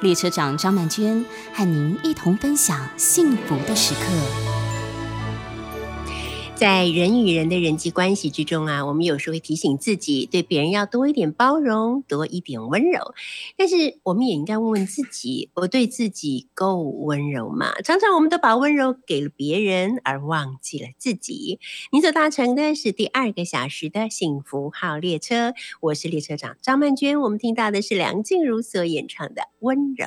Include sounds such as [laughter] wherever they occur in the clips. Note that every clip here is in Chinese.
列车长张曼娟和您一同分享幸福的时刻。在人与人的人际关系之中啊，我们有时会提醒自己，对别人要多一点包容，多一点温柔。但是，我们也应该问问自己：我对自己够温柔吗？常常我们都把温柔给了别人，而忘记了自己。你所搭乘的是第二个小时的幸福号列车，我是列车长张曼娟。我们听到的是梁静茹所演唱的《温柔》。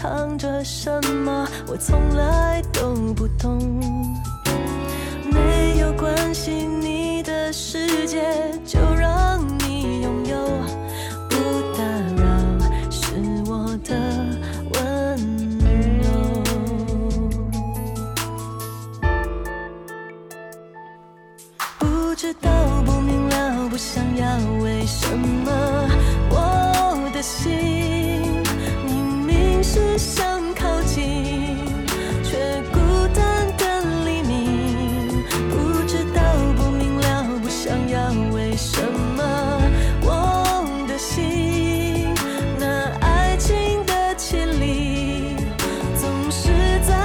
藏着什么？我从来都不懂。没有关系，你的世界就让你拥有，不打扰是我的温柔。不知道，不明了，不想要，为什么我的心只想靠近，却孤单的黎明？不知道，不明了，不想要，为什么我的心那爱情的绮丽，总是在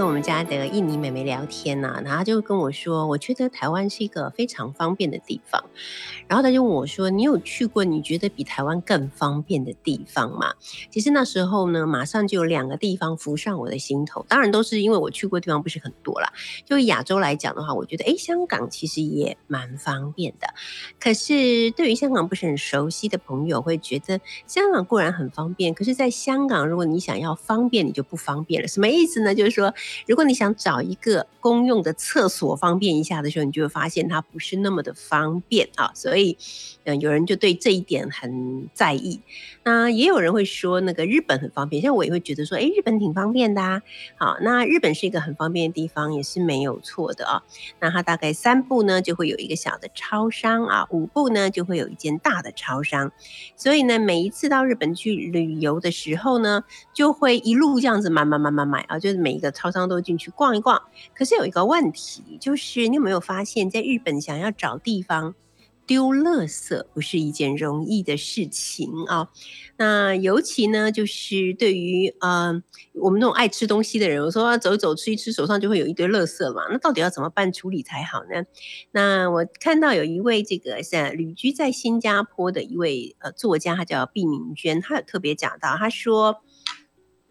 跟我们家的印尼妹妹聊天呐、然后就跟我说，我觉得台湾是一个非常方便的地方。然后他就问我说，你有去过你觉得比台湾更方便的地方吗？其实那时候呢，马上就有两个地方浮上我的心头，当然都是因为我去过的地方不是很多啦。就亚洲来讲的话，我觉得诶，香港其实也蛮方便的。可是对于香港不是很熟悉的朋友，会觉得香港固然很方便，可是在香港，如果你想要方便，你就不方便了。什么意思呢？就是说，如果你想找一个公用的厕所方便一下的时候，你就会发现它不是那么的方便啊。所以，所以嗯、有人就对这一点很在意。那也有人会说，那个日本很方便，像我也会觉得说，诶，日本挺方便的啊。好，那日本是一个很方便的地方，也是没有错的啊。那它大概三步呢，就会有一个小的超商啊，五步呢就会有一间大的超商。所以呢，每一次到日本去旅游的时候呢，就会一路这样子买买买买买啊，就是每一个超商都进去逛一逛。可是有一个问题，就是你有没有发现，在日本想要找地方丢垃圾不是一件容易的事情啊。那尤其呢，就是对于呃我们那种爱吃东西的人，我说走一走吃一吃，手上就会有一堆垃圾嘛。那到底要怎么办处理才好呢？那我看到有一位这个在旅居在新加坡的一位呃作家，他叫毕明娟，他有特别讲到，他说。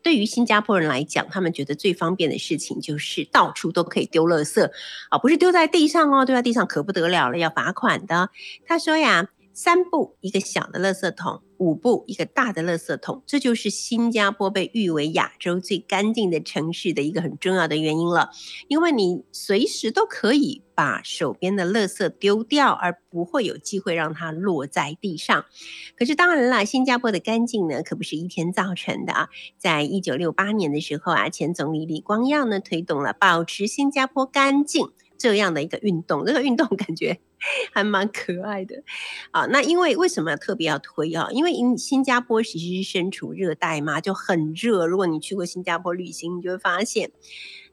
对于新加坡人来讲，他们觉得最方便的事情就是到处都可以丢垃圾啊，不是丢在地上哦，丢在地上可不得了了，要罚款的。他说呀，三步一个小的垃圾桶，五步一个大的垃圾桶，这就是新加坡被誉为亚洲最干净的城市的一个很重要的原因了。因为你随时都可以把手边的垃圾丢掉，而不会有机会让它落在地上。可是当然啦，新加坡的干净呢，可不是一天造成的啊。在一九六八年的时候啊，前总理李光耀呢推动了保持新加坡干净这样的一个运动，[laughs] 这个运动感觉 [laughs] 还蛮可爱的啊。那因为为什么特别要推啊？因为新新加坡其实是身处热带嘛，就很热。如果你去过新加坡旅行，你就会发现。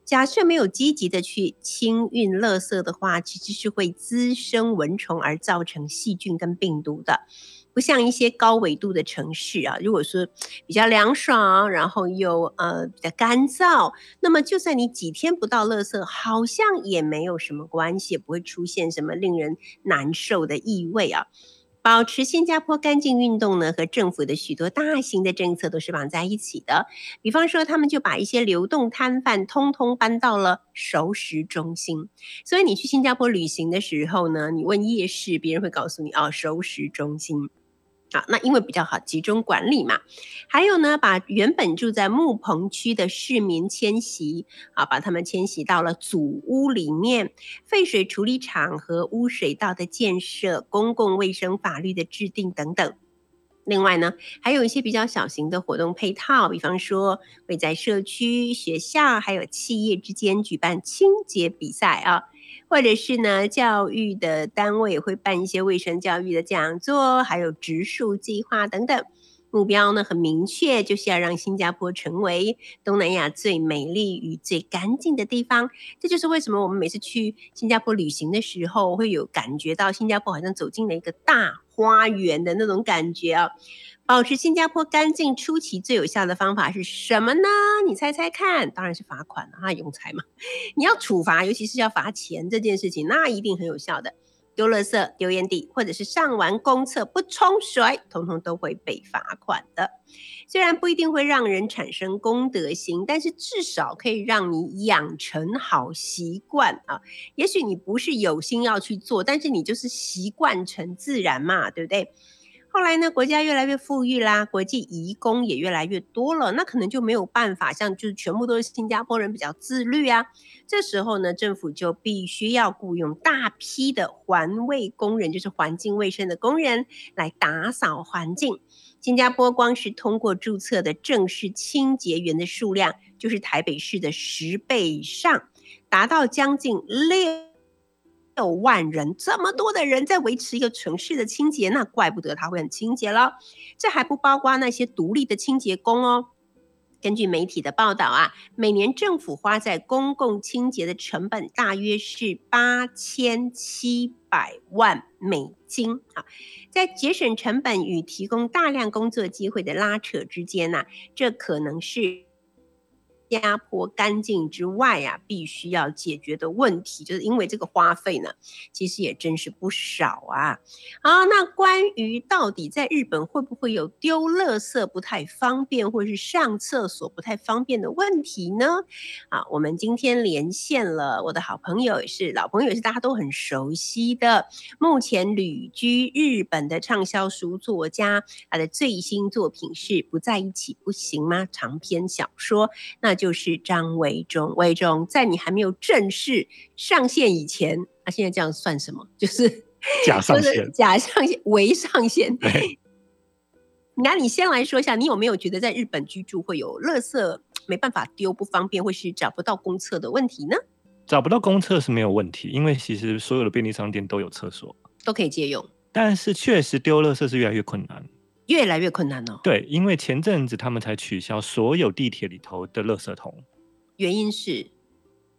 假设没有积极的去清运垃圾的话，其实是会滋生蚊虫而造成细菌跟病毒的。不像一些高纬度的城市啊，如果说比较凉爽，然后又呃比较干燥，那么就算你几天不到垃圾，好像也没有什么关系，不会出现什么令人难受的异味啊。保持新加坡干净运动呢，和政府的许多大型的政策都是绑在一起的。比方说，他们就把一些流动摊贩通通搬到了熟食中心。所以你去新加坡旅行的时候呢，你问夜市，别人会告诉你哦，熟食中心。啊，那因为比较好集中管理嘛，还有呢，把原本住在木棚区的市民迁徙，啊，把他们迁徙到了祖屋里面，废水处理厂和污水道的建设，公共卫生法律的制定等等。另外呢，还有一些比较小型的活动配套，比方说会在社区、学校还有企业之间举办清洁比赛啊。或者是呢，教育的单位也会办一些卫生教育的讲座，还有植树计划等等。目标呢很明确，就是要让新加坡成为东南亚最美丽与最干净的地方。这就是为什么我们每次去新加坡旅行的时候，会有感觉到新加坡好像走进了一个大花园的那种感觉啊。保持新加坡干净初期最有效的方法是什么呢？你猜猜看，当然是罚款了啊，用财嘛。你要处罚，尤其是要罚钱这件事情，那一定很有效的。丢垃圾、丢烟蒂，或者是上完公厕不冲水，通通都会被罚款的。虽然不一定会让人产生公德心，但是至少可以让你养成好习惯啊。也许你不是有心要去做，但是你就是习惯成自然嘛，对不对？后来呢，国家越来越富裕啦，国际移工也越来越多了，那可能就没有办法像就是全部都是新加坡人比较自律啊。这时候呢，政府就必须要雇佣大批的环卫工人，就是环境卫生的工人来打扫环境。新加坡光是通过注册的正式清洁员的数量，就是台北市的十倍以上，达到将近六。六万人，这么多的人在维持一个城市的清洁，那怪不得它会很清洁了。这还不包括那些独立的清洁工哦。根据媒体的报道啊，每年政府花在公共清洁的成本大约是八千七百万美金啊。在节省成本与提供大量工作机会的拉扯之间呢，这可能是。新加坡干净之外啊，必须要解决的问题，就是因为这个花费呢，其实也真是不少啊。好，那关于到底在日本会不会有丢垃圾不太方便，或者是上厕所不太方便的问题呢？啊，我们今天连线了我的好朋友，也是老朋友，也是大家都很熟悉的，目前旅居日本的畅销书作家，他的最新作品是《不在一起不行吗》长篇小说，那。就是张维忠，维忠在你还没有正式上线以前，那现在这样算什么？就是 [laughs] 假上线，假上线，伪上线。那你先来说一下，你有没有觉得在日本居住会有垃圾没办法丢不方便，或是找不到公厕的问题呢？找不到公厕是没有问题，因为其实所有的便利商店都有厕所，都可以借用。但是确实丢垃圾是越来越困难。越来越困难了。对，因为前阵子他们才取消所有地铁里头的垃圾桶，原因是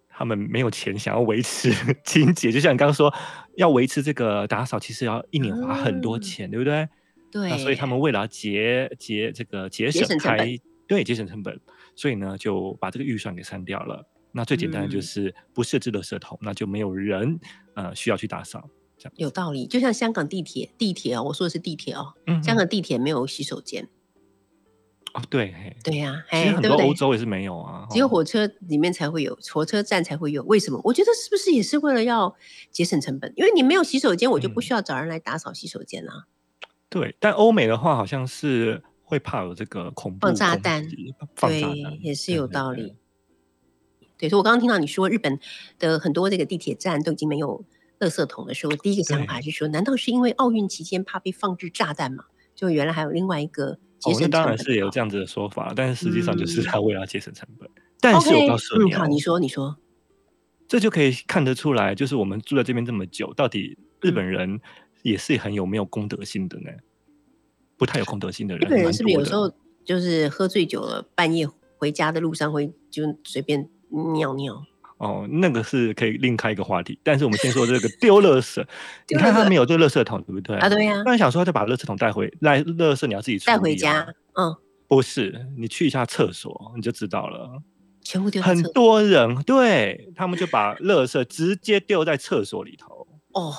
他们没有钱想要维持 [laughs] 清洁。就像你刚刚说，要维持这个打扫，其实要一年花很多钱，对不对？对。那所以他们为了节节这个节省开，对节省成本，所以呢就把这个预算给删掉了。那最简单的就是不设置垃圾桶，那就没有人呃需要去打扫。有道理，就像香港地铁，地铁哦，我说的是地铁哦，嗯香港地铁没有洗手间，哦，对，对呀，其实很多欧洲也是没有啊，只有火车里面才会有，火车站才会有。为什么？我觉得是不是也是为了要节省成本？因为你没有洗手间，我就不需要找人来打扫洗手间啊。对，但欧美的话好像是会怕有这个恐怖放炸弹，对，也是有道理。对，所以我刚刚听到你说日本的很多这个地铁站都已经没有垃圾桶的时候，第一个想法是说，难道是因为奥运期间怕被放置炸弹吗？就原来还有另外一个节省成本。当然是有这样子的说法，但是实际上就是他为了节省成本。但是我告诉你，好，你说，你说，这就可以看得出来，就是我们住在这边这么久，到底日本人也是很有没有公德心的呢？不太有公德心的人，日本人是不是有时候就是喝醉酒了，半夜回家的路上会就随便？尿尿哦，那个是可以另开一个话题。但是我们先说这个 [laughs] 丢垃圾，你看他没有这个垃圾桶，对不对？啊，对呀。突然想说，就把垃圾桶带回来，垃圾你要自己带回家。嗯，不是，你去一下厕所你就知道了。全部丢很多人对他们就把垃圾直接丢在厕所里头哦，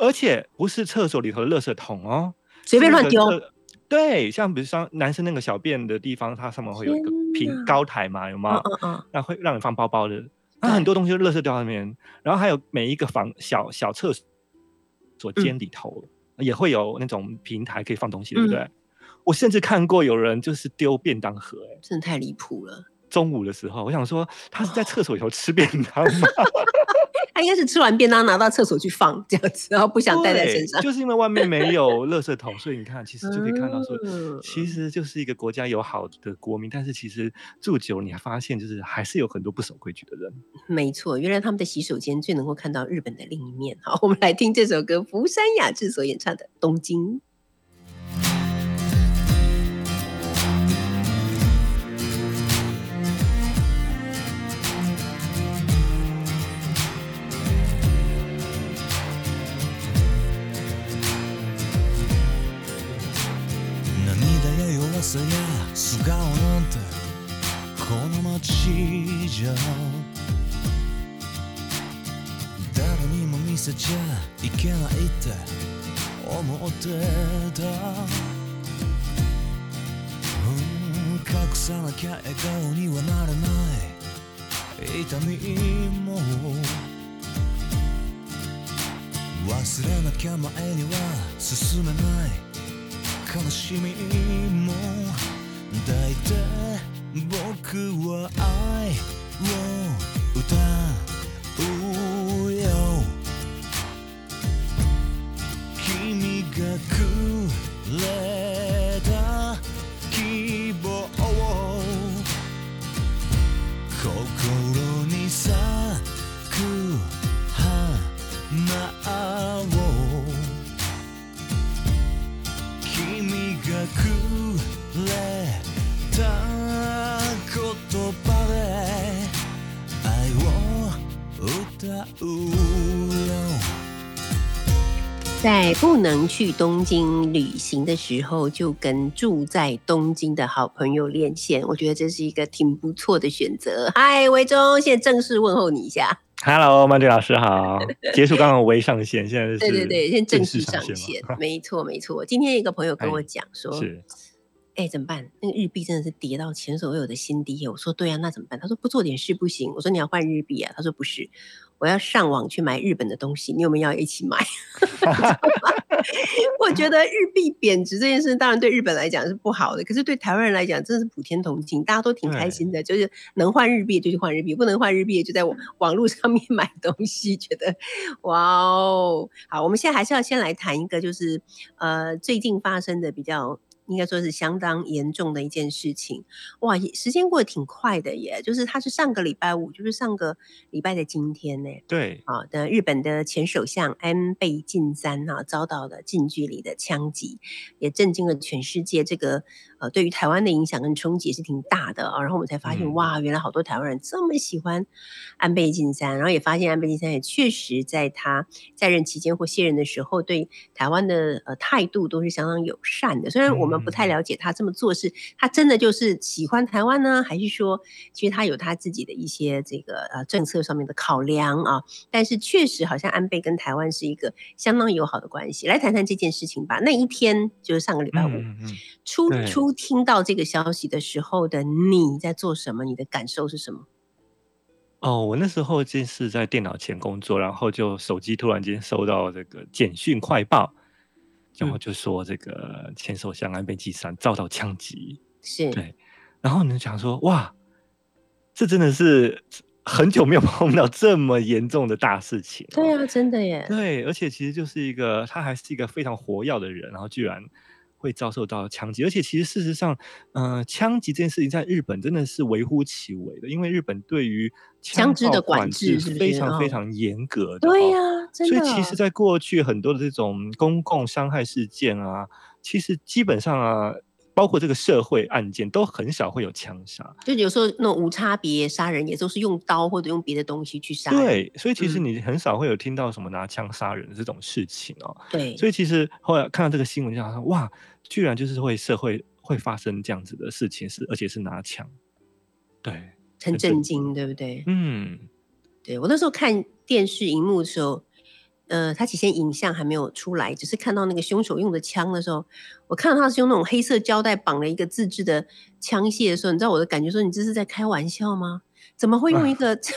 而且不是厕所里头的垃圾桶哦，随便乱丢。对，像比如说男生那个小便的地方，它上面会有一个平高台嘛，有吗？嗯嗯。那会让你放包包的，那很多东西都垃圾掉那边。然后还有每一个房小小厕所间里头也会有那种平台可以放东西，对不对？我甚至看过有人就是丢便当盒，哎，真的太离谱了。中午的时候，我想说他是在厕所里头吃便当吗？[laughs] 他应该是吃完便当拿到厕所去放这样子，然后不想带在身上。就是因为外面没有垃圾桶，所以你看，其实就可以看到说，其实就是一个国家有好的国民，但是其实住久，你还发现就是还是有很多不守规矩的人。没错，原来他们的洗手间最能够看到日本的另一面。好，我们来听这首歌，福山雅治所演唱的《东京》。素顔なんてこの街じゃ誰にも見せちゃいけないって思ってた、うん、隠さなきゃ笑顔にはなれない。痛みも忘れなきゃ前には進めない。悲しみもだいた僕は愛不能去东京旅行的时候，就跟住在东京的好朋友连线。我觉得这是一个挺不错的选择。嗨，维中，现在正式问候你一下。Hello，曼迪老师好。结束刚刚微上线，现在是对对对，现在正式上线。没错没错。今天一个朋友跟我讲说，[laughs] 哎，怎么办？那个日币真的是跌到前所未有的新低。我说对啊，那怎么办？他说不做点事不行。我说你要换日币啊？他说不是。我要上网去买日本的东西，你有没有要一起买？[laughs] 我觉得日币贬值这件事，当然对日本来讲是不好的，可是对台湾人来讲，真的是普天同庆，大家都挺开心的。就是能换日币就去换日币，不能换日币就在网网络上面买东西，觉得哇哦，好，我们现在还是要先来谈一个，就是呃最近发生的比较。应该说是相当严重的一件事情，哇！时间过得挺快的耶，就是他是上个礼拜五，就是上个礼拜的今天呢。对，啊的日本的前首相安倍晋三哈遭到了近距离的枪击，也震惊了全世界。这个呃，对于台湾的影响跟冲击也是挺大的啊。然后我们才发现，哇，原来好多台湾人这么喜欢安倍晋三，然后也发现安倍晋三也确实在他在任期间或卸任的时候，对台湾的呃态度都是相当友善的。虽然我们。不太了解他这么做是，他真的就是喜欢台湾呢，还是说其实他有他自己的一些这个呃政策上面的考量啊？但是确实好像安倍跟台湾是一个相当友好的关系。来谈谈这件事情吧。那一天就是上个礼拜五，初初听到这个消息的时候的你在做什么？你的感受是什么？哦，我那时候就是在电脑前工作，然后就手机突然间收到这个简讯快报，然后就说这个前首相安倍晋三遭到枪击，是。对，然后你就想说哇，这真的是很久没有 [laughs] 碰到这么严重的大事情，对啊，真的耶，对，而且其实就是一个他还是一个非常活跃的人，然后居然。会遭受到枪击，而且其实事实上，呃，枪击这件事情在日本真的是微乎其微的，因为日本对于枪支的管制是非常非常严格的。对呀，所以其实，在过去很多的这种公共伤害事件啊，其实基本上啊。包括这个社会案件都很少会有枪杀，就有时候那种无差别杀人也都是用刀或者用别的东西去杀。对，所以其实你很少会有听到什么拿枪杀人这种事情哦。对，所以其实后来看到这个新闻，就好像哇，居然就是会社会会发生这样子的事情，是而且是拿枪，对，很震惊，对不对？嗯，对我那时候看电视荧幕的时候。呃，他起先影像还没有出来，只是看到那个凶手用的枪的时候，我看到他是用那种黑色胶带绑了一个自制的枪械的时候，你知道我的感觉说，你这是在开玩笑吗？怎么会用一个 [laughs] 这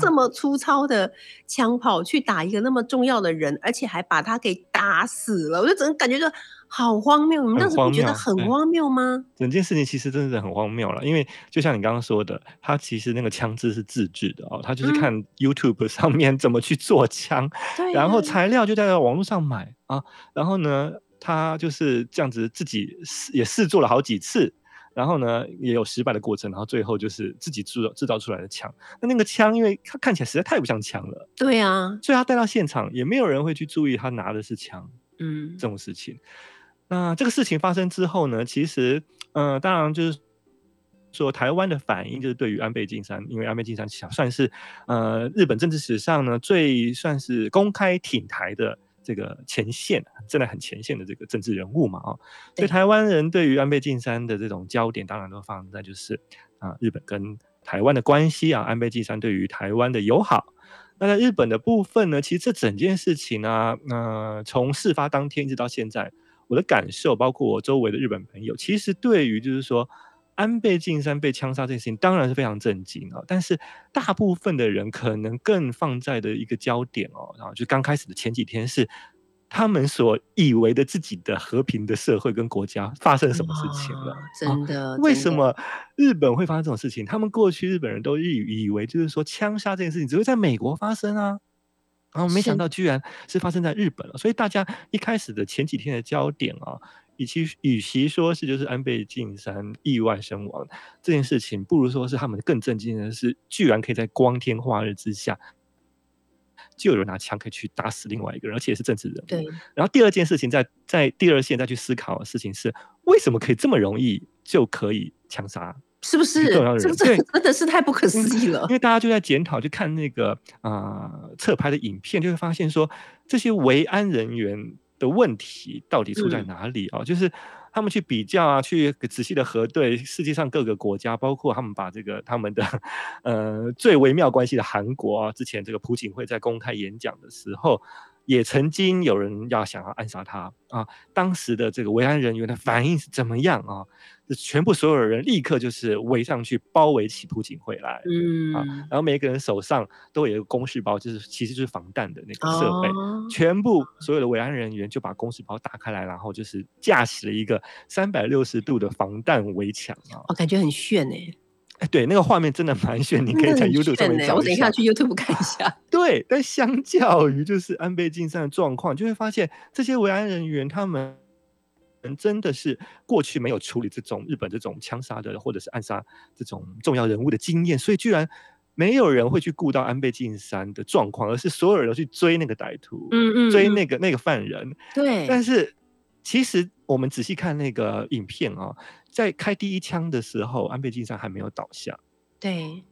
这么粗糙的枪炮去打一个那么重要的人，而且还把他给打死了？我就整个感觉就。好荒谬！你们当时不觉得很荒谬吗？整件事情其实真的是很荒谬了，因为就像你刚刚说的，他其实那个枪支是自制的哦，他就是看 YouTube 上面怎么去做枪，[laughs] 然后材料就在网络上买啊，然后呢，他就是这样子自己试也试做了好几次，然后呢也有失败的过程，然后最后就是自己制制造出来的枪。那那个枪，因为它看起来实在太不像枪了，对啊，所以他带到现场也没有人会去注意他拿的是枪，嗯，这种事情。那这个事情发生之后呢？其实，嗯，当然就是说，台湾的反应就是对于安倍晋三，因为安倍晋三算是呃日本政治史上呢最算是公开挺台的这个前线，站在很前线的这个政治人物嘛啊，所以台湾人对于安倍晋三的这种焦点，当然都放在就是啊日本跟台湾的关系啊，安倍晋三对于台湾的友好。那在日本的部分呢，其实这整件事情呢，那从事发当天一直到现在。我的感受，包括我周围的日本朋友，其实对于就是说安倍晋三被枪杀这件事情，当然是非常震惊啊。但是大部分的人可能更放在的一个焦点哦，然后就刚开始的前几天是他们所以为的自己的和平的社会跟国家发生什么事情了？真的？为什么日本会发生这种事情？他们过去日本人都以以为就是说枪杀这件事情只会在美国发生啊。然后没想到居然是发生在日本了，所以大家一开始的前几天的焦点啊，与其与其说是就是安倍晋三意外身亡这件事情，不如说是他们更震惊的是，居然可以在光天化日之下，就有人拿枪可以去打死另外一个人，而且是政治人物。对。然后第二件事情，在在第二线再去思考的事情是，为什么可以这么容易就可以枪杀？是不是？这个真的是太不可思议了。因为大家就在检讨，就看那个啊侧拍的影片，就会发现说这些维安人员的问题到底出在哪里啊？就是他们去比较啊，去仔细的核对世界上各个国家，包括他们把这个他们的呃最微妙关系的韩国啊，之前这个朴槿惠在公开演讲的时候。也曾经有人要想要暗杀他啊！当时的这个维安人员的反应是怎么样啊？全部所有的人立刻就是围上去包围起朴槿惠来，嗯啊，然后每个人手上都有一个公事包，就是其实就是防弹的那个设备，全部所有的维安人员就把公事包打开来，然后就是架起了一个三百六十度的防弹围墙啊！我感觉很炫哎。哎，对，那个画面真的蛮炫，你可以在 YouTube 上面找一下。我等一下去 YouTube 看一下。对，但相较于就是安倍晋三的状况，就会发现这些维安人员他们真的是过去没有处理这种日本这种枪杀的或者是暗杀这种重要人物的经验，所以居然没有人会去顾到安倍晋三的状况，而是所有人都去追那个歹徒，嗯嗯，追那个那个犯人。对，但是其实我们仔细看那个影片啊。在开第一枪的时候，安倍晋三还没有倒下。对，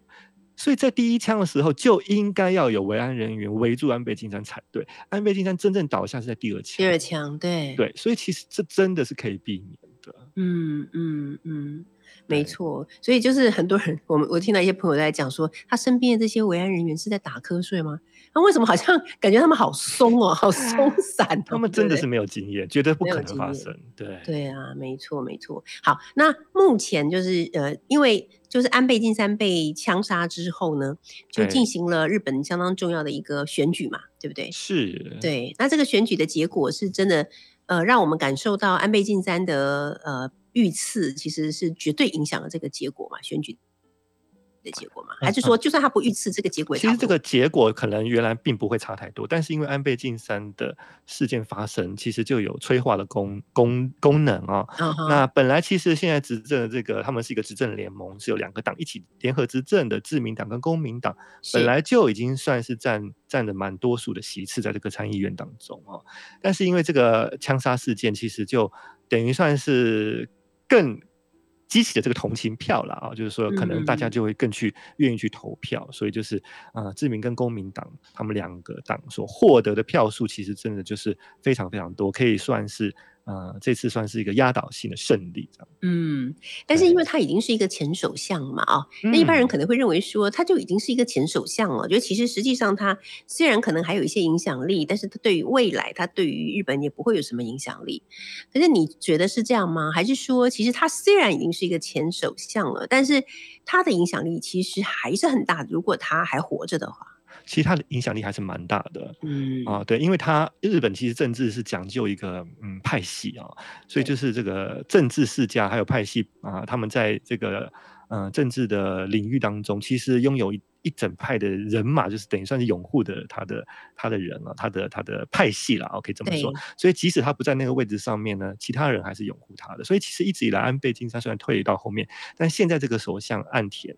所以在第一枪的时候就应该要有维安人员围住安倍晋三才对。安倍晋三真正倒下是在第二枪。第二枪，对对，所以其实这真的是可以避免的。嗯嗯嗯。没错，所以就是很多人，我们我听到一些朋友在讲说，他身边的这些维安人员是在打瞌睡吗？那为什么好像 [laughs] 感觉他们好松哦，好松散？他们真的是没有经验，绝对不可能发生。对对啊，没错没错。好，那目前就是呃，因为就是安倍晋三被枪杀之后呢，就进行了日本相当重要的一个选举嘛，对不对？是。对，那这个选举的结果是真的，呃，让我们感受到安倍晋三的呃。遇刺其实是绝对影响了这个结果嘛？选举的结果吗？还是说，就算他不遇刺，这个结果其实这个结果可能原来并不会差太多。但是因为安倍晋三的事件发生，其实就有催化的功功功能啊。那本来其实现在执政的这个，他们是一个执政联盟，是有两个党一起联合执政的，自民党跟公民党本来就已经算是占占了蛮多数的席次在这个参议院当中哦。但是因为这个枪杀事件，其实就等于算是。更激起的这个同情票了啊，就是说可能大家就会更去愿意去投票，所以就是啊，自民跟公民党他们两个党所获得的票数，其实真的就是非常非常多，可以算是。呃，这次算是一个压倒性的胜利，这样。嗯，但是因为他已经是一个前首相嘛，啊，那一般人可能会认为说，他就已经是一个前首相了。觉得其实实际上他虽然可能还有一些影响力，但是他对于未来，他对于日本也不会有什么影响力。可是你觉得是这样吗？还是说，其实他虽然已经是一个前首相了，但是他的影响力其实还是很大。如果他还活着的话。其实它的影响力还是蛮大的，嗯啊，对，因为它日本其实政治是讲究一个嗯派系啊，所以就是这个政治世家还有派系啊，他们在这个呃政治的领域当中，其实拥有一一整派的人马，就是等于算是拥护的他的他的人啊，他的他的派系了，可以这么说。所以即使他不在那个位置上面呢，其他人还是拥护他的。所以其实一直以来，安倍晋三虽然退到后面，但现在这个首相岸田。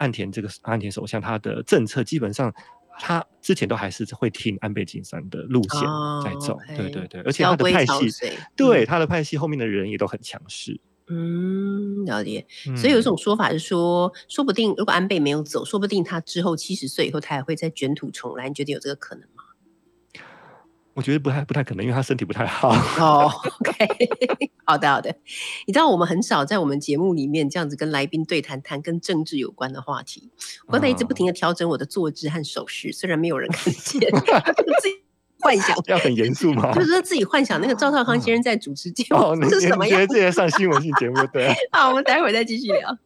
岸田这个岸田首相，他的政策基本上，他之前都还是会听安倍晋三的路线在走，对对对，而且他的派系，对他的派系后面的人也都很强势。嗯，了解。所以有一种说法是说，说不定如果安倍没有走，说不定他之后七十岁以后，他还会再卷土重来。你觉得有这个可能吗？我觉得不太不太可能，因为他身体不太好。[laughs] 哦，OK，[laughs] 好的好的。你知道我们很少在我们节目里面这样子跟来宾对谈，谈跟政治有关的话题。我刚才一直不停的调整我的坐姿和手势，虽然没有人看见，[laughs] 自己幻想要很严肃吗？就是自己幻想那个赵少康先生在主持节目是什么样？觉得这些上新闻性节目对？好，我们待会儿再继续聊。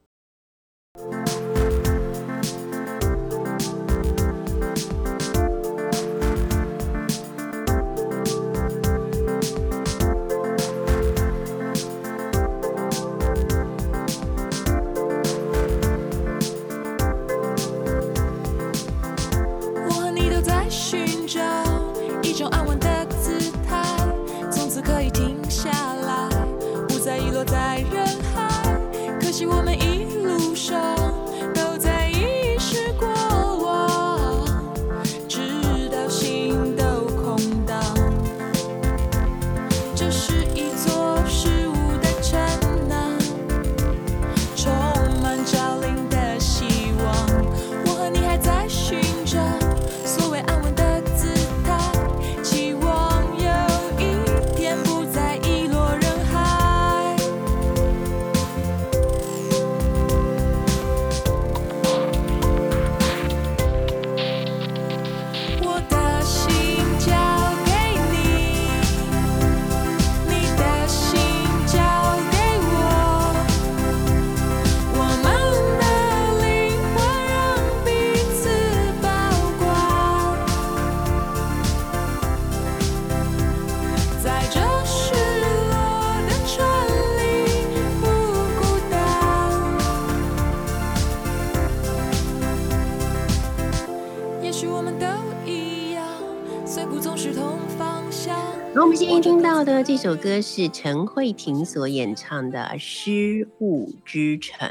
首歌是陈慧婷所演唱的《失物之城》。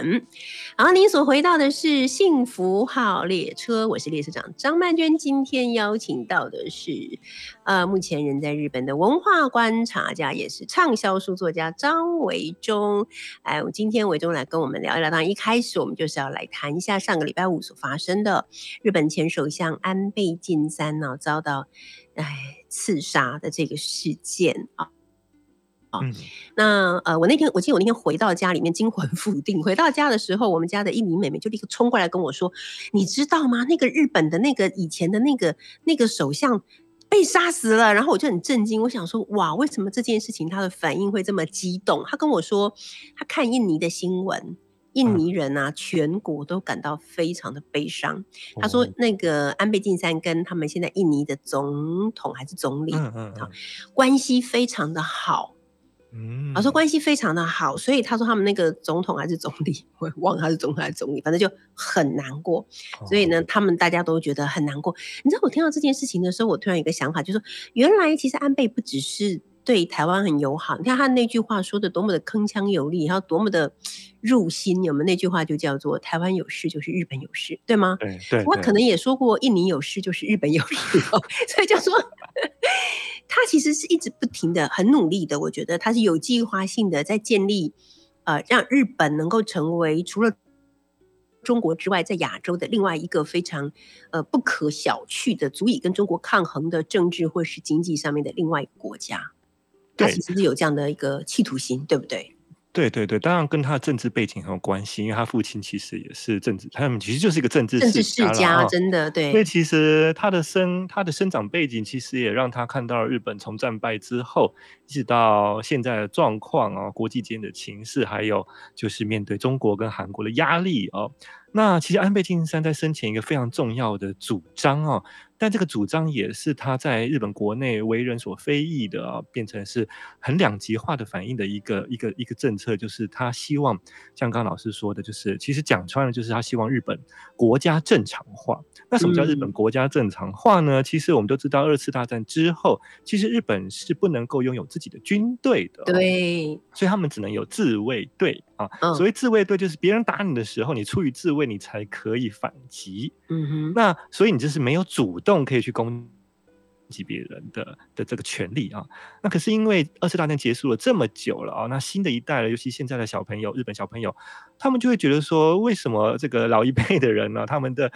然后您所回到的是幸福号列车，我是列车长张曼娟。今天邀请到的是，呃，目前人在日本的文化观察家，也是畅销书作家张维忠。哎，我今天维忠来跟我们聊一聊。当然，一开始我们就是要来谈一下上个礼拜五所发生的日本前首相安倍晋三呢遭到。哎，刺杀的这个事件啊，啊。那呃，我那天我记得我那天回到家里面惊魂甫定，回到家的时候，我们家的印尼妹妹就立刻冲过来跟我说：“你知道吗？那个日本的那个以前的那个那个首相被杀死了。”然后我就很震惊，我想说：“哇，为什么这件事情他的反应会这么激动？”他跟我说，他看印尼的新闻。印尼人啊，全国都感到非常的悲伤。他说，那个安倍晋三跟他们现在印尼的总统还是总理，嗯嗯，关系非常的好。嗯，他说关系非常的好，所以他说他们那个总统还是总理，我忘了他是总统还是总理，反正就很难过。所以呢，他们大家都觉得很难过。你知道，我听到这件事情的时候，我突然有一个想法，就是说，原来其实安倍不只是。对台湾很友好，你看他那句话说的多么的铿锵有力，然后多么的入心。有没有那句话就叫做“台湾有事就是日本有事”，对吗？对对。我可能也说过“印尼有事就是日本有事”，[laughs] 所以就说他其实是一直不停的、很努力的。我觉得他是有计划性的在建立，呃，让日本能够成为除了中国之外，在亚洲的另外一个非常呃不可小觑的、足以跟中国抗衡的政治或是经济上面的另外一个国家。他其实是有这样的一个企图心，对不对？对对对，当然跟他的政治背景很有关系，因为他父亲其实也是政治，他们其实就是一个政治政治世家，真的对。所以其实他的生他的生长背景，其实也让他看到了日本从战败之后，一直到现在的状况啊，国际间的情势，还有就是面对中国跟韩国的压力啊。那其实安倍晋三在生前一个非常重要的主张哦。但这个主张也是他在日本国内为人所非议的啊，变成是很两极化的反应的一个一个一个政策，就是他希望像刚刚老师说的，就是其实讲穿了，就是他希望日本国家正常化。那什么叫日本国家正常化呢？其实我们都知道，二次大战之后，其实日本是不能够拥有自己的军队的，对，所以他们只能有自卫队啊。所谓自卫队，就是别人打你的时候，你出于自卫，你才可以反击。嗯哼，那所以你就是没有主动。可以去攻击别人的的这个权利啊，那可是因为二次大战结束了这么久了啊，那新的一代了，尤其现在的小朋友，日本小朋友，他们就会觉得说，为什么这个老一辈的人呢，他们的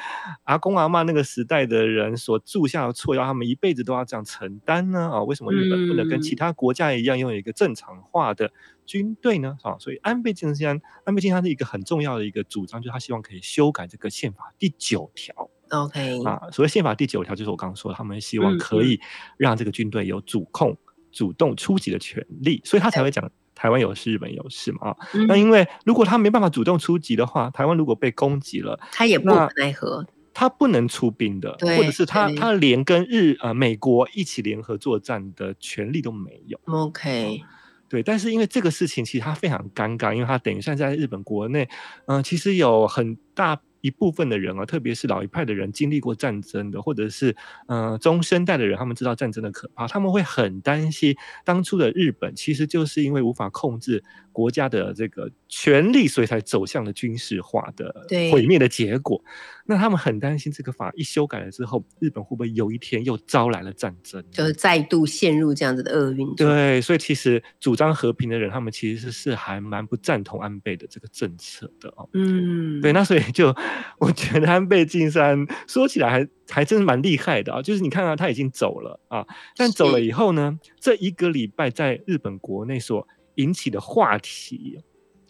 阿公阿妈那个时代的人所铸下的错，要他们一辈子都要这样承担呢？啊，为什么日本不能跟其他国家一样拥有一个正常化的军队呢？啊，所以安倍晋三，安倍晋三是一个很重要的一个主张，就是他希望可以修改这个宪法第九条。OK 啊，所谓宪法第九条就是我刚刚说，他们希望可以让这个军队有主控、主动出击的权利，所以他才会讲台湾有事，日本有事嘛啊。那因为如果他没办法主动出击的话，台湾如果被攻击了，他也不奈何，他不能出兵的，或者是他他连跟日呃美国一起联合作战的权利都没有。OK，对，但是因为这个事情其实他非常尴尬，因为他等于算在日本国内，嗯，其实有很大。一部分的人啊，特别是老一派的人，经历过战争的，或者是呃中生代的人，他们知道战争的可怕，他们会很担心当初的日本，其实就是因为无法控制国家的这个权力，所以才走向了军事化的毁灭的结果。那他们很担心这个法一修改了之后，日本会不会有一天又招来了战争，就是再度陷入这样子的厄运？对，所以其实主张和平的人，他们其实是还蛮不赞同安倍的这个政策的哦。嗯，对，那所以就。我觉得安倍晋三说起来还还真是蛮厉害的啊！就是你看啊，他已经走了啊，但走了以后呢，这一个礼拜在日本国内所引起的话题，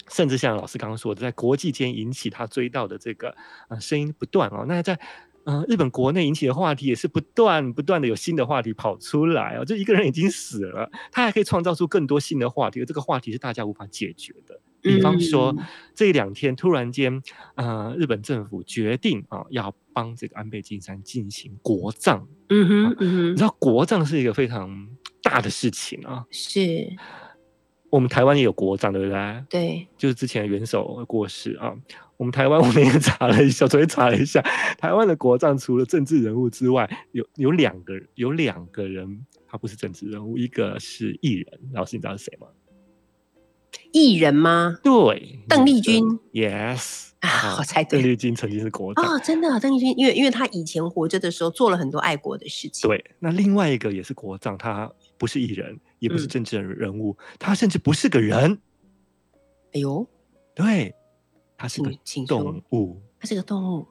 甚至像老师刚刚说的，在国际间引起他追悼的这个呃声音不断哦。那在嗯日本国内引起的话题也是不断不断的有新的话题跑出来哦。就一个人已经死了，他还可以创造出更多新的话题，而这个话题是大家无法解决的。比方说，这两天突然间，呃，日本政府决定啊，要帮这个安倍晋三进行国葬。嗯哼，嗯哼，你知道国葬是一个非常大的事情啊。是，我们台湾也有国葬，对不对？对，就是之前元首过世啊。我们台湾 [laughs] 我们也查了一下，昨天查了一下，台湾的国葬除了政治人物之外，有有两个有两个人，他不是政治人物，一个是艺人。老师，你知道是谁吗？艺人吗？对，邓丽君。Yes，啊，我猜对。邓丽君曾经是国哦，真的，邓丽君，因为因为她以前活着的时候做了很多爱国的事情。对，那另外一个也是国葬，他不是艺人，也不是政治人物，他甚至不是个人。哎呦，对，他是个动物。他是个动物，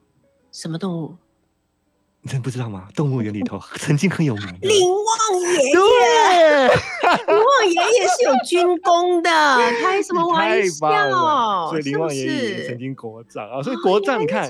什么动物？[laughs] 你真不知道吗？动物园里头 [laughs] 曾经很有名的 [laughs] 林旺爷爷。林旺爷爷是有军功的，开什么玩笑？所以林旺爷爷曾经国葬啊，所以国葬你看，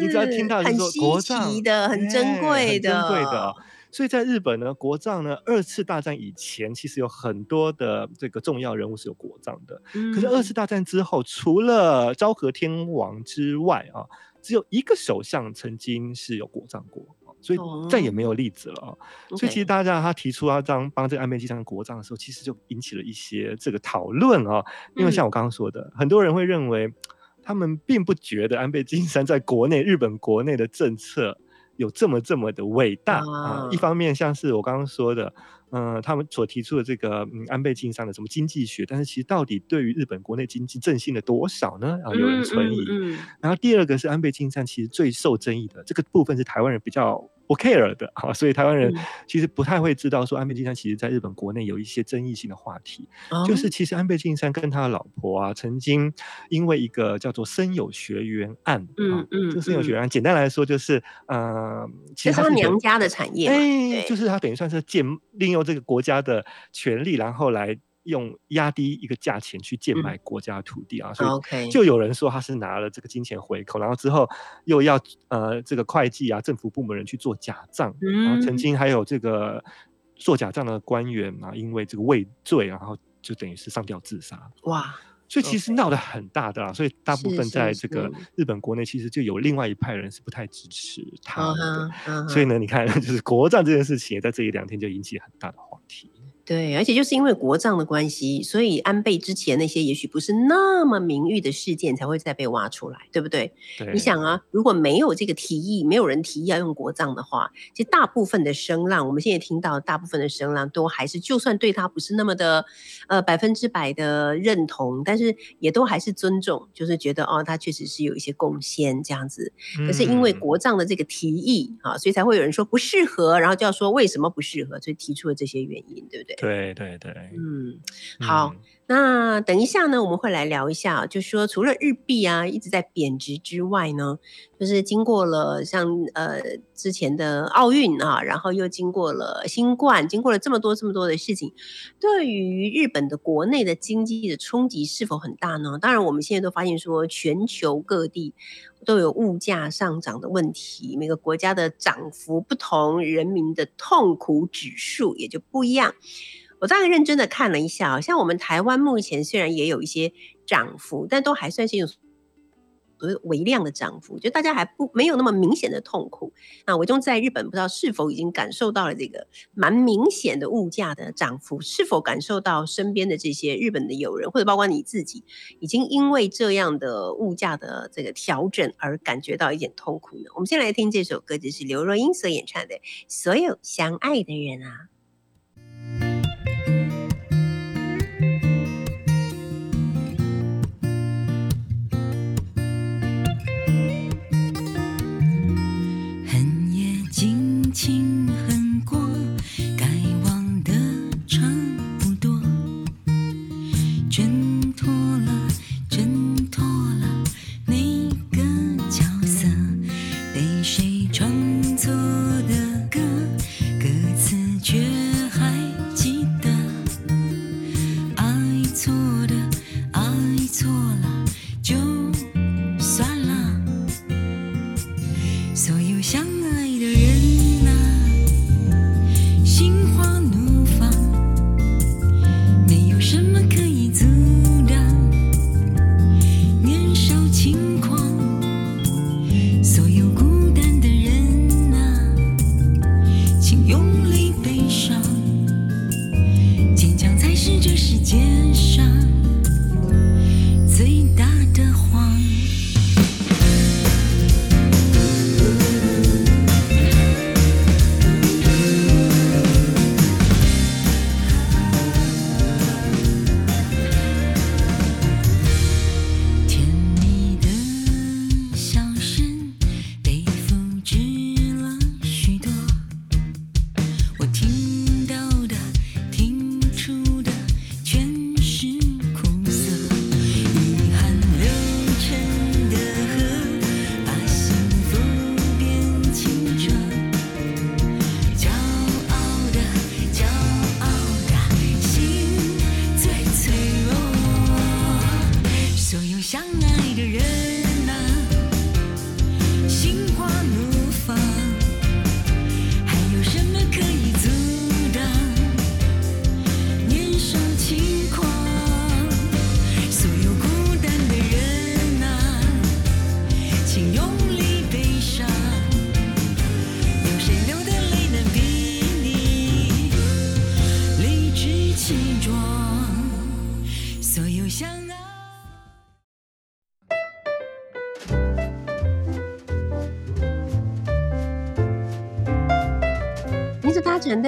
你只要听到就说国葬的，很珍贵的，珍贵的。所以在日本呢，国葬呢，二次大战以前其实有很多的这个重要人物是有国葬的。可是二次大战之后，除了昭和天皇之外啊，只有一个首相曾经是有国葬过，所以再也没有例子了啊。所以其实大家他提出要这样帮这个安倍晋三国葬的时候，其实就引起了一些这个讨论啊。因为像我刚刚说的，很多人会认为他们并不觉得安倍晋三在国内日本国内的政策。有这么这么的伟大啊！一方面像是我刚刚说的，嗯，他们所提出的这个嗯安倍晋三的什么经济学，但是其实到底对于日本国内经济振兴了多少呢？啊，有人存疑。嗯然后第二个是安倍晋三其实最受争议的这个部分是台湾人比较。不 care 的啊，所以台湾人其实不太会知道说安倍晋三其实在日本国内有一些争议性的话题，就是其实安倍晋三跟他的老婆啊，曾经因为一个叫做生有学园案，嗯嗯，这个森友学园案简单来说就是呃，其实他娘家的产业，哎，就是他等于算是建利用这个国家的权利，然后来。用压低一个价钱去贱卖国家土地啊，所以就有人说他是拿了这个金钱回扣，然后之后又要呃这个会计啊政府部门人去做假账，然后曾经还有这个做假账的官员啊，因为这个畏罪，然后就等于是上吊自杀。哇，所以其实闹得很大的啦，所以大部分在这个日本国内其实就有另外一派人是不太支持他的，所以呢，你看 [laughs] 就是国葬这件事情，在这一两天就引起很大的。对，而且就是因为国葬的关系，所以安倍之前那些也许不是那么名誉的事件才会再被挖出来，对不对？你想啊，如果没有这个提议，没有人提议要用国葬的话，其实大部分的声浪，我们现在听到大部分的声浪都还是，就算对他不是那么的呃百分之百的认同，但是也都还是尊重，就是觉得哦，他确实是有一些贡献这样子。可是因为国葬的这个提议啊，所以才会有人说不适合，然后就要说为什么不适合，所以提出了这些原因，对不对？对。对对，嗯，好，那等一下呢，我们会来聊一下，就说除了日币啊一直在贬值之外呢，就是经过了像呃之前的奥运啊，然后又经过了新冠，经过了这么多这么多的事情，对于日本的国内的经济的冲击是否很大呢？当然，我们现在都发现说，全球各地都有物价上涨的问题，每个国家的涨幅不同，人民的痛苦指数也就不一样。我大概认真的看了一下，好像我们台湾目前虽然也有一些涨幅，但都还算是有所谓微量的涨幅，就大家还不没有那么明显的痛苦。那我中在日本不知道是否已经感受到了这个蛮明显的物价的涨幅，是否感受到身边的这些日本的友人或者包括你自己，已经因为这样的物价的这个调整而感觉到一点痛苦呢？我们先来听这首歌，就是刘若英所演唱的《所有相爱的人》啊。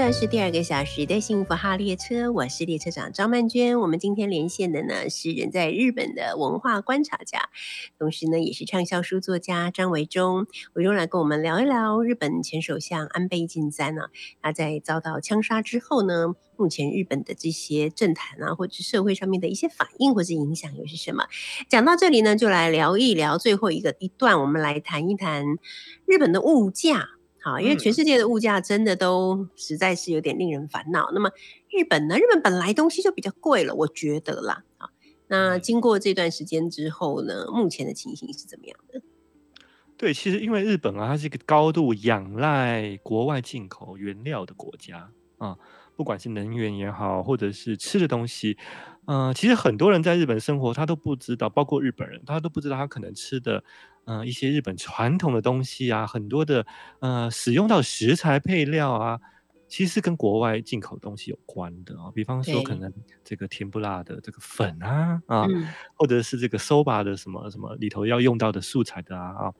的是第二个小时的幸福号列车，我是列车长张曼娟。我们今天连线的呢是人在日本的文化观察家，同时呢也是畅销书作家张维忠。维忠来跟我们聊一聊日本前首相安倍晋三呢，他在遭到枪杀之后呢，目前日本的这些政坛啊，或者社会上面的一些反应或者影响又是什么？讲到这里呢，就来聊一聊最后一个一段，我们来谈一谈日本的物价。好，因为全世界的物价真的都实在是有点令人烦恼。那么日本呢？日本本来东西就比较贵了，我觉得啦。好，那经过这段时间之后呢，目前的情形是怎么样的？对，其实因为日本啊，它是一个高度仰赖国外进口原料的国家啊，不管是能源也好，或者是吃的东西，嗯，其实很多人在日本生活，他都不知道，包括日本人，他都不知道他可能吃的。嗯，一些日本传统的东西啊，很多的呃使用到食材配料啊，其实跟国外进口东西有关的啊。比方说，可能这个甜不辣的这个粉啊啊，或者是这个 soba 的什么什么里头要用到的素材的啊啊，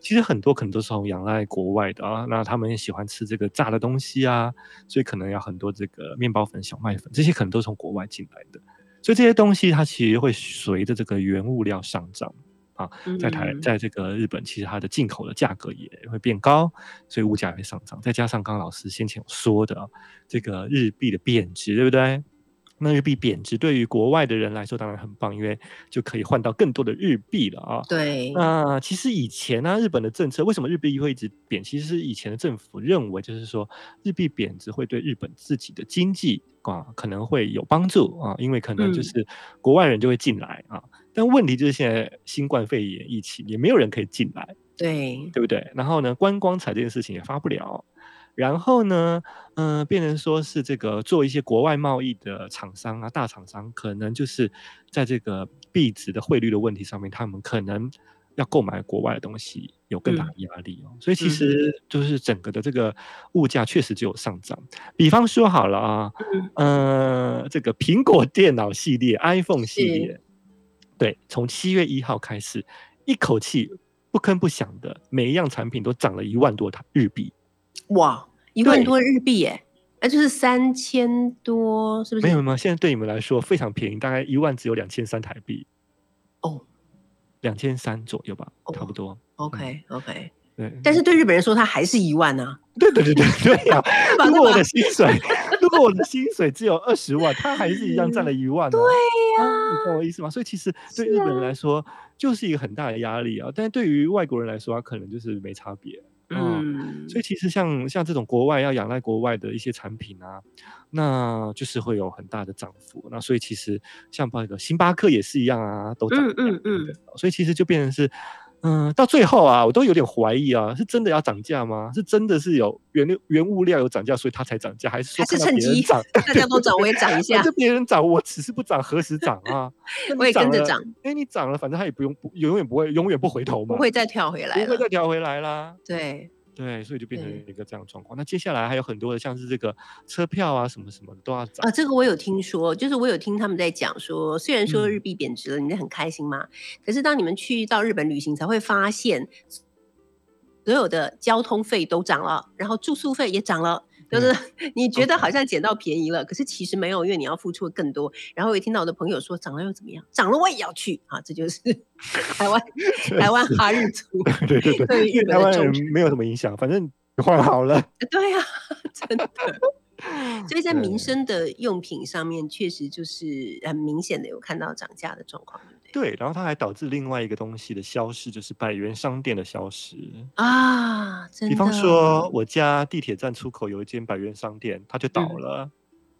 其实很多可能都是从仰赖国外的啊。那他们也喜欢吃这个炸的东西啊，所以可能要很多这个面包粉、小麦粉，这些可能都从国外进来的。所以这些东西它其实会随着这个原物料上涨。啊，在台，在这个日本，其实它的进口的价格也会变高，所以物价也会上涨。再加上刚老师先前有说的，这个日币的贬值，对不对？那日币贬值对于国外的人来说当然很棒，因为就可以换到更多的日币了啊。对。那其实以前呢，日本的政策为什么日币会一直贬？其实是以前的政府认为，就是说日币贬值会对日本自己的经济啊可能会有帮助啊，因为可能就是国外人就会进来啊。但问题就是现在新冠肺炎疫情也没有人可以进来，对对不对？然后呢，观光彩这件事情也发不了，然后呢，嗯，变成说是这个做一些国外贸易的厂商啊，大厂商可能就是在这个币值的汇率的问题上面，他们可能要购买国外的东西有更大的压力哦。所以其实就是整个的这个物价确实就有上涨。比方说好了啊，嗯，这个苹果电脑系列 iPhone 系列。对，从七月一号开始，一口气不吭不响的，每一样产品都涨了一万多台日币。哇，一万多日币耶，那就是三千多，是不是？没有没有，现在对你们来说非常便宜，大概一万只有两千三台币。哦，两千三左右吧，差不多。OK OK。对，但是对日本人说，他还是一万呢。对对对对对呀！如果我的薪水，[laughs] 如果我的薪水只有二十万，他还是一样占了一万。对呀，你懂我意思吗？所以其实对日本人来说，就是一个很大的压力啊。但是对于外国人来说，他可能就是没差别。嗯，所以其实像像这种国外要仰赖国外的一些产品啊，那就是会有很大的涨幅。那所以其实像那个星巴克也是一样啊，都涨。嗯嗯嗯。所以其实就变成是。嗯，到最后啊，我都有点怀疑啊，是真的要涨价吗？是真的是有原原物料有涨价，所以它才涨价，还是说是趁机涨？大家都涨，我也涨一 [laughs] 下。这别人涨，我只是不涨，何时涨啊？[laughs] 我也跟着涨。哎，你涨了，反正它也不用，永远不会，永远不回头嘛，不会再跳回来，不会再跳回来啦。对。对，所以就变成一个这样状况。那接下来还有很多的，像是这个车票啊，什么什么都要涨啊。这个我有听说，就是我有听他们在讲说，虽然说日币贬值了，你们很开心嘛，可是当你们去到日本旅行，才会发现所有的交通费都涨了，然后住宿费也涨了。就是你觉得好像捡到便宜了，可是其实没有，因为你要付出更多。然后我也听到我的朋友说，涨了又怎么样？涨了我也要去啊！这就是 [laughs] 台湾 [laughs] 台湾哈日族 [laughs] 对对对，对日本的人没有什么影响，反正换好了。对呀，真的。所以在民生的用品上面，确实就是很明显的有看到涨价的状况。对，然后它还导致另外一个东西的消失，就是百元商店的消失啊。比方说，我家地铁站出口有一间百元商店，它就倒了，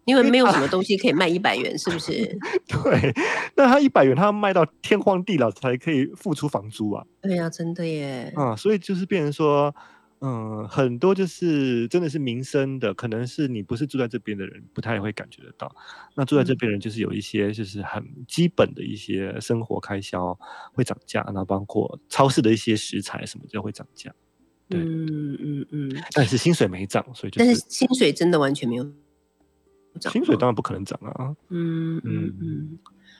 因为没有什么东西可以卖一百元，是不是？[laughs] 对，那它一百元，它要卖到天荒地老才可以付出房租啊。对呀，真的耶。啊，所以就是变成说，嗯，很多就是真的是民生的，可能是你不是住在这边的人，不太会感觉得到。那住在这边人就是有一些就是很基本的一些生活开销会涨价，然后包括超市的一些食材什么就会涨价。对，嗯嗯嗯。但是薪水没涨，所以就但是薪水真的完全没有涨。薪水当然不可能涨啊。嗯嗯嗯。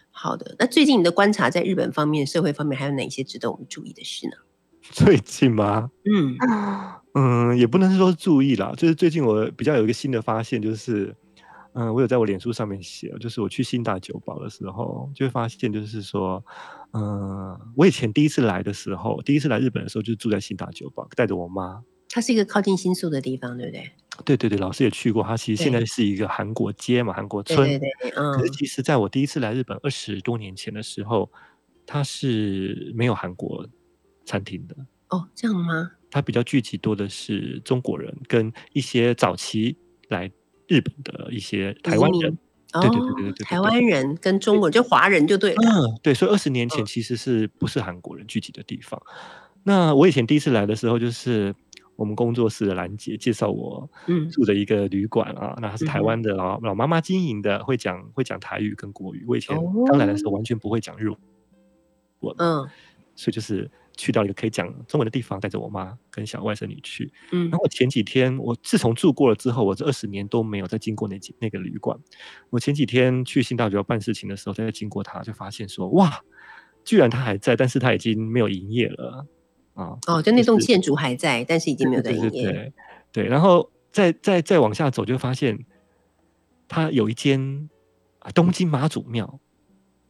好的，那最近你的观察在日本方面、社会方面还有哪些值得我们注意的事呢？[laughs] 最近吗？嗯嗯，也不能说注意啦，就是最近我比较有一个新的发现，就是嗯，我有在我脸书上面写，就是我去新大酒保的时候，就会发现，就是说，嗯，我以前第一次来的时候，第一次来日本的时候，就住在新大酒保，带着我妈。它是一个靠近新宿的地方，对不对？对对对，老师也去过。它其实现在是一个韩国街嘛，韩国村。对对对，嗯。可是其实在我第一次来日本二十多年前的时候，它是没有韩国。餐厅的。哦，这样吗？它比较聚集多的是中国人跟一些早期来日本的一些台湾人，对对对对对，台湾人跟中国就华人就对了，嗯，对，所以二十年前其实是不是韩国人聚集的地方？那我以前第一次来的时候，就是我们工作室的兰姐介绍我住的一个旅馆啊，那是台湾的老老妈妈经营的，会讲会讲台语跟国语。我以前刚来的时候完全不会讲日文，嗯，所以就是。去到一个可以讲中文的地方，带着我妈跟小外甥女去。嗯，然后前几天我自从住过了之后，我这二十年都没有再经过那几那个旅馆。我前几天去新大学办事情的时候，再经过它，就发现说，哇，居然它还在，但是它已经没有营业了啊！哦，就那栋建筑还在，但是已经没有在营业。对对，然后再再再往下走，就发现它有一间啊东京妈祖庙。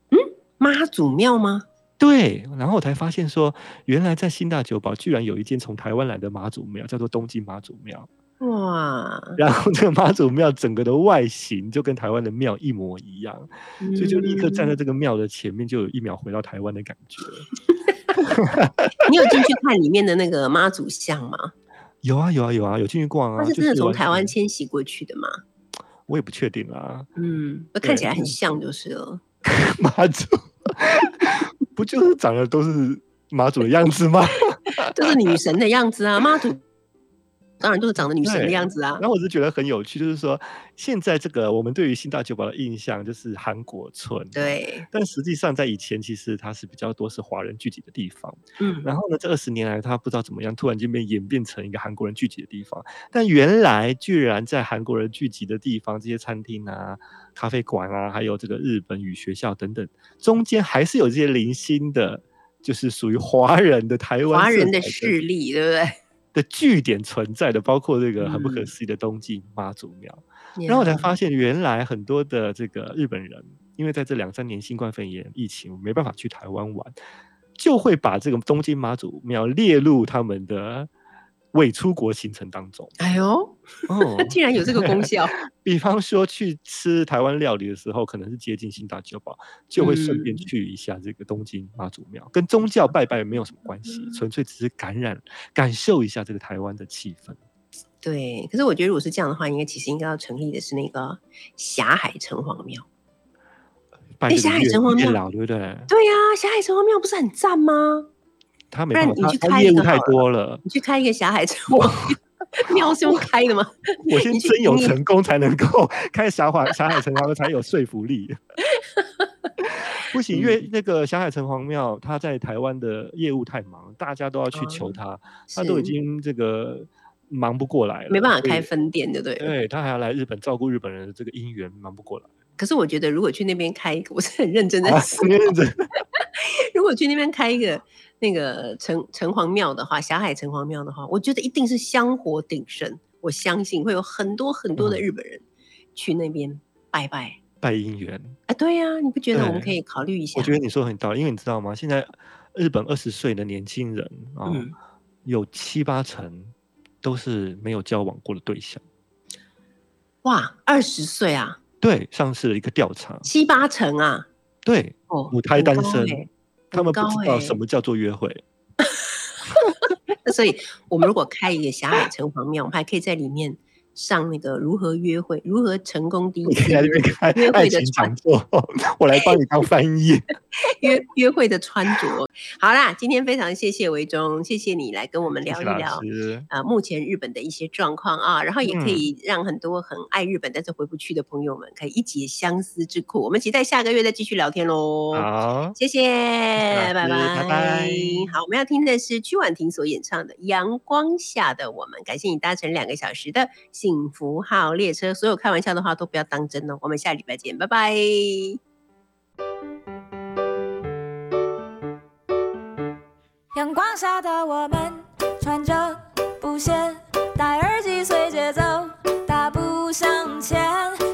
嗯，妈祖庙吗？对，然后我才发现说，原来在新大酒堡居然有一间从台湾来的妈祖庙，叫做东京妈祖庙。哇！然后这个妈祖庙整个的外形就跟台湾的庙一模一样，所以就立刻站在这个庙的前面，就有一秒回到台湾的感觉。[laughs] 你有进去看里面的那个妈祖像吗？[laughs] 有啊，有啊，有啊，有进去逛啊。他是真的从台湾迁徙过去的吗？我也不确定啊。嗯，看起来很像就是了。[laughs] 妈祖。不就是长得都是妈祖的样子吗？[laughs] 就是女神的样子啊，妈祖当然都是长得女神的样子啊。然后我是觉得很有趣，就是说现在这个我们对于新大酒堡的印象就是韩国村，对。但实际上在以前其实它是比较多是华人聚集的地方，嗯。然后呢，这二十年来它不知道怎么样，突然间被演变成一个韩国人聚集的地方。但原来居然在韩国人聚集的地方，这些餐厅啊。咖啡馆啊，还有这个日本语学校等等，中间还是有这些零星的，就是属于华人的台湾华人的势力，对不对？的据点存在的，包括这个很不可思议的东京妈祖庙。然后我才发现，原来很多的这个日本人，因为在这两三年新冠肺炎疫情没办法去台湾玩，就会把这个东京妈祖庙列入他们的。未出国行程当中，哎呦，哦，[laughs] 竟然有这个功效。[laughs] 比方说去吃台湾料理的时候，可能是接近新大酒堡，就会顺便去一下这个东京妈祖庙，跟宗教拜拜没有什么关系，纯粹只是感染、感受一下这个台湾的气氛。对，可是我觉得如果是这样的话，应该其实应该要成立的是那个霞海城隍庙。哎，霞海城隍庙，对不对？对呀，霞海城隍庙不是很赞吗？他没办法，他业务太多了。你去开一个霞海城隍庙是用开的吗？我先真有成功才能够开霞海霞海城隍庙才有说服力。[laughs] 不行，因为那个霞海城隍庙他在台湾的业务太忙，大家都要去求他，他都已经这个忙不过来了，没办法开分店，对不对？对他还要来日本照顾日本人的这个姻缘，忙不过来。可是我觉得，如果去那边开一个，我是很认真的，很认真。[laughs] 如果去那边开一个。那个城城隍庙的话，霞海城隍庙的话，我觉得一定是香火鼎盛。我相信会有很多很多的日本人去那边拜拜拜姻缘。啊，对呀，你不觉得我们可以考虑一下？我觉得你说很道理，因为你知道吗？现在日本二十岁的年轻人啊，有七八成都是没有交往过的对象。哇，二十岁啊？对，上次的一个调查，七八成啊？对，哦，母胎单身。他们不知道什么叫做约会，[laughs] 所以我们如果开一个狭海城隍庙，我们还可以在里面上那个如何约会，如何成功第一次约会的讲座，我来帮你当翻译。[laughs] 约约会的穿着，好啦，今天非常谢谢维中，谢谢你来跟我们聊一聊呃目前日本的一些状况啊，然后也可以让很多很爱日本但是回不去的朋友们可以一解相思之苦。我们期待下个月再继续聊天喽。好，谢谢，拜拜拜拜。好，我们要听的是曲婉婷所演唱的《阳光下的我们》，感谢你搭乘两个小时的幸福号列车。所有开玩笑的话都不要当真哦。我们下礼拜见，拜拜。阳光下的我们，穿着布鞋，戴耳机随节奏，大步向前。